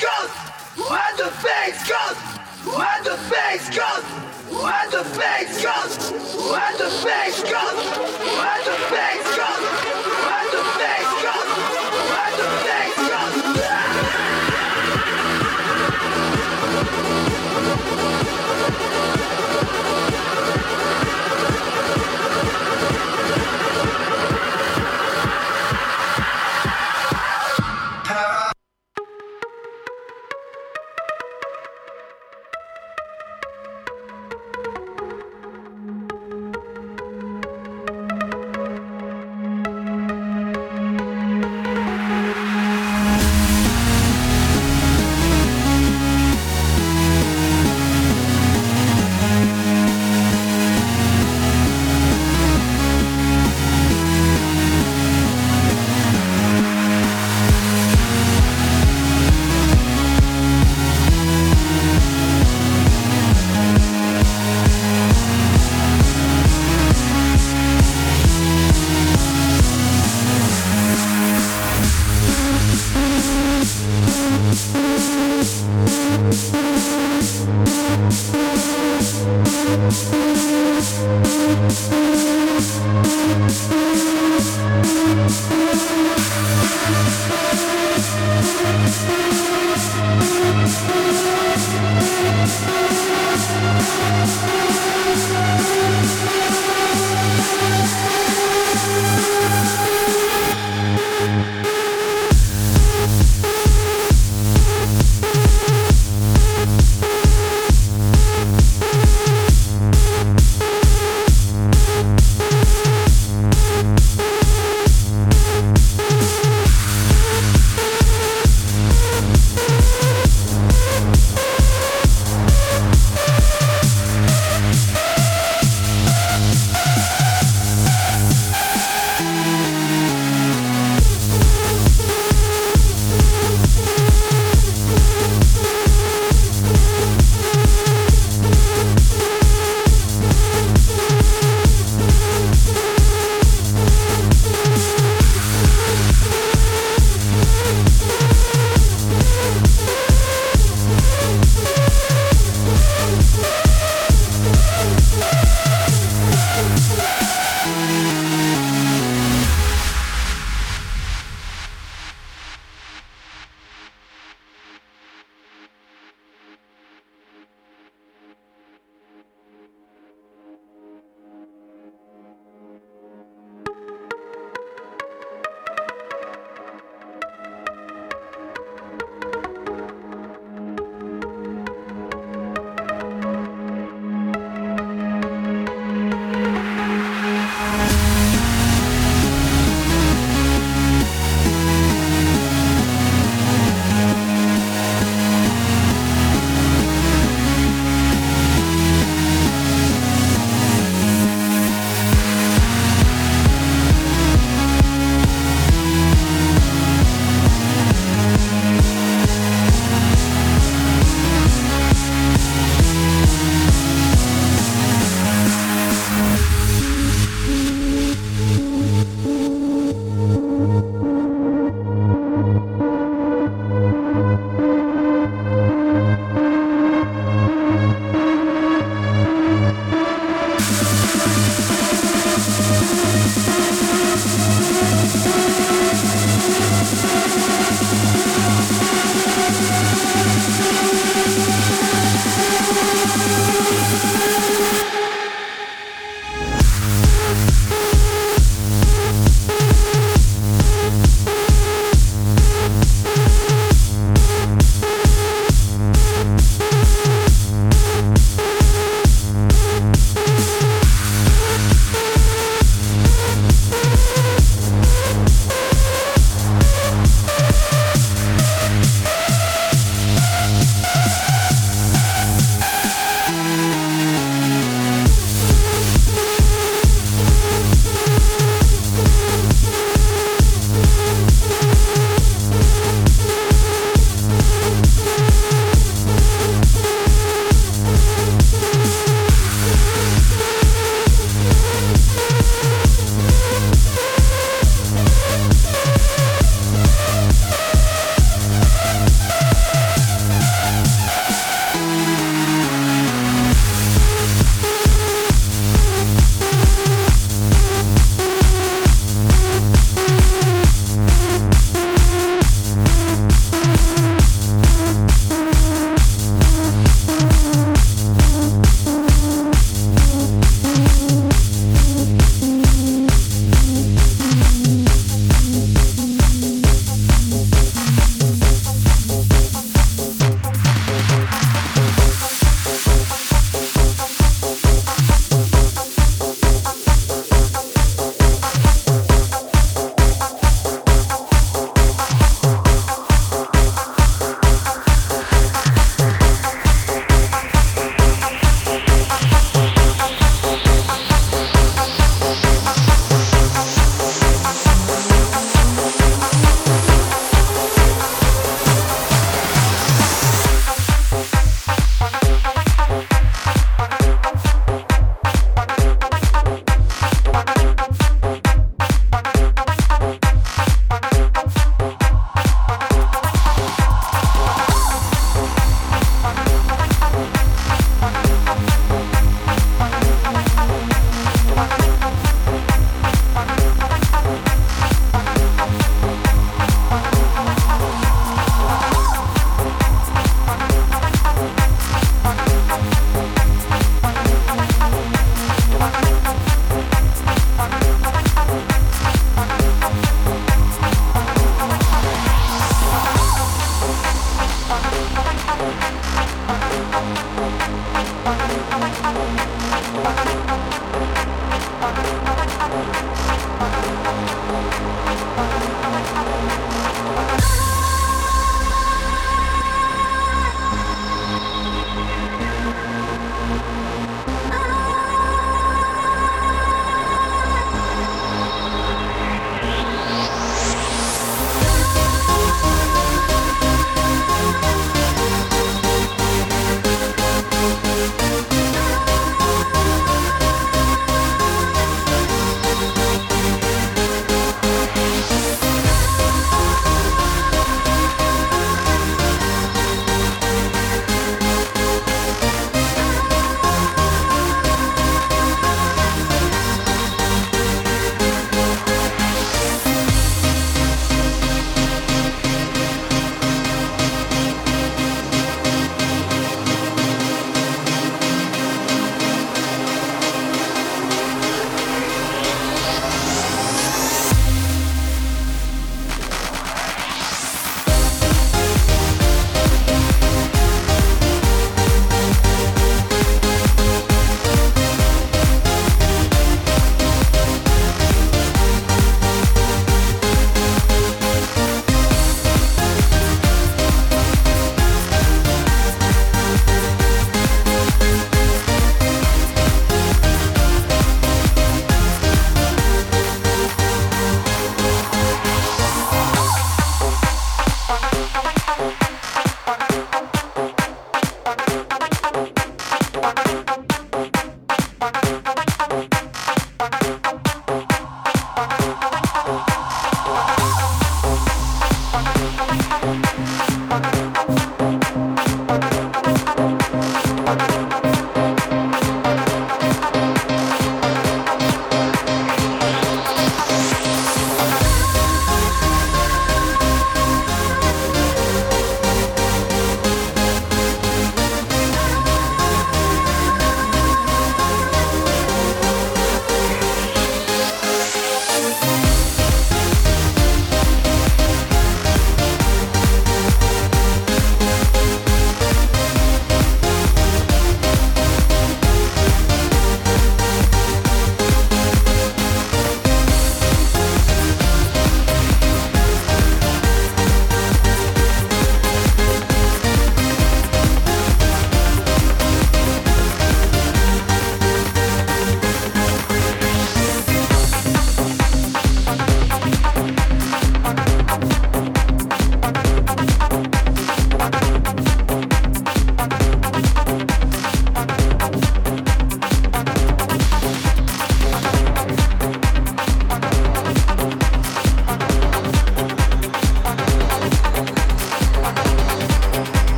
goes, when the bass goes, when the bass goes, when the goes, the goes, the goes. Thanks.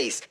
Mid-range,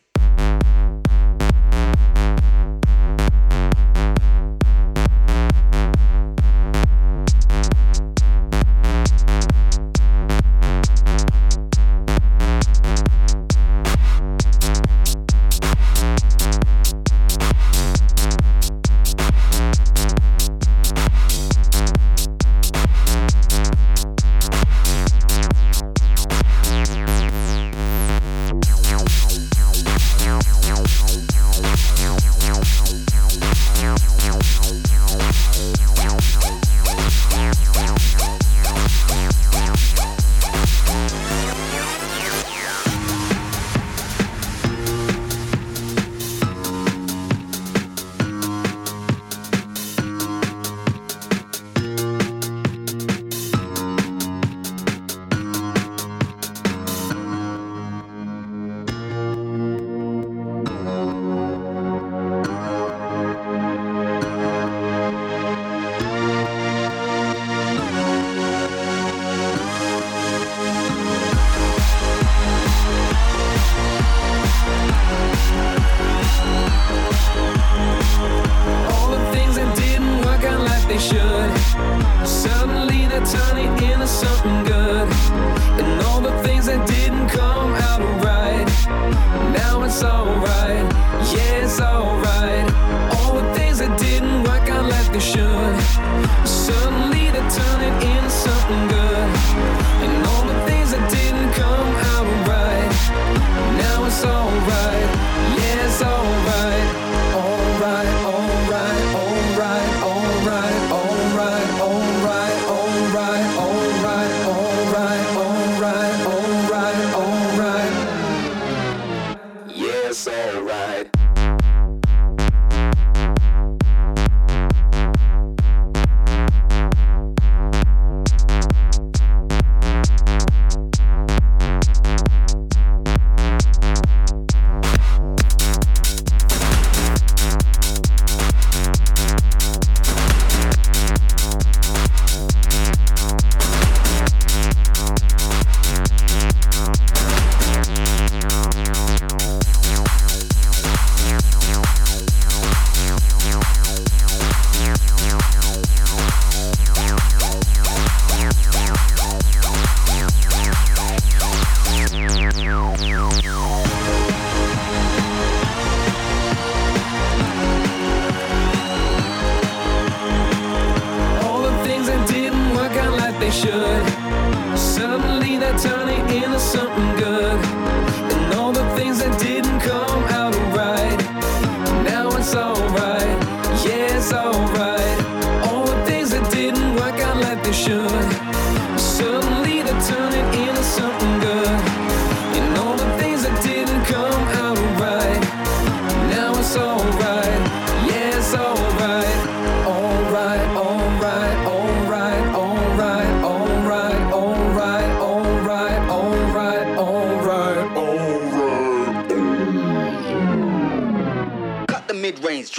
drop the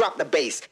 drop the bass.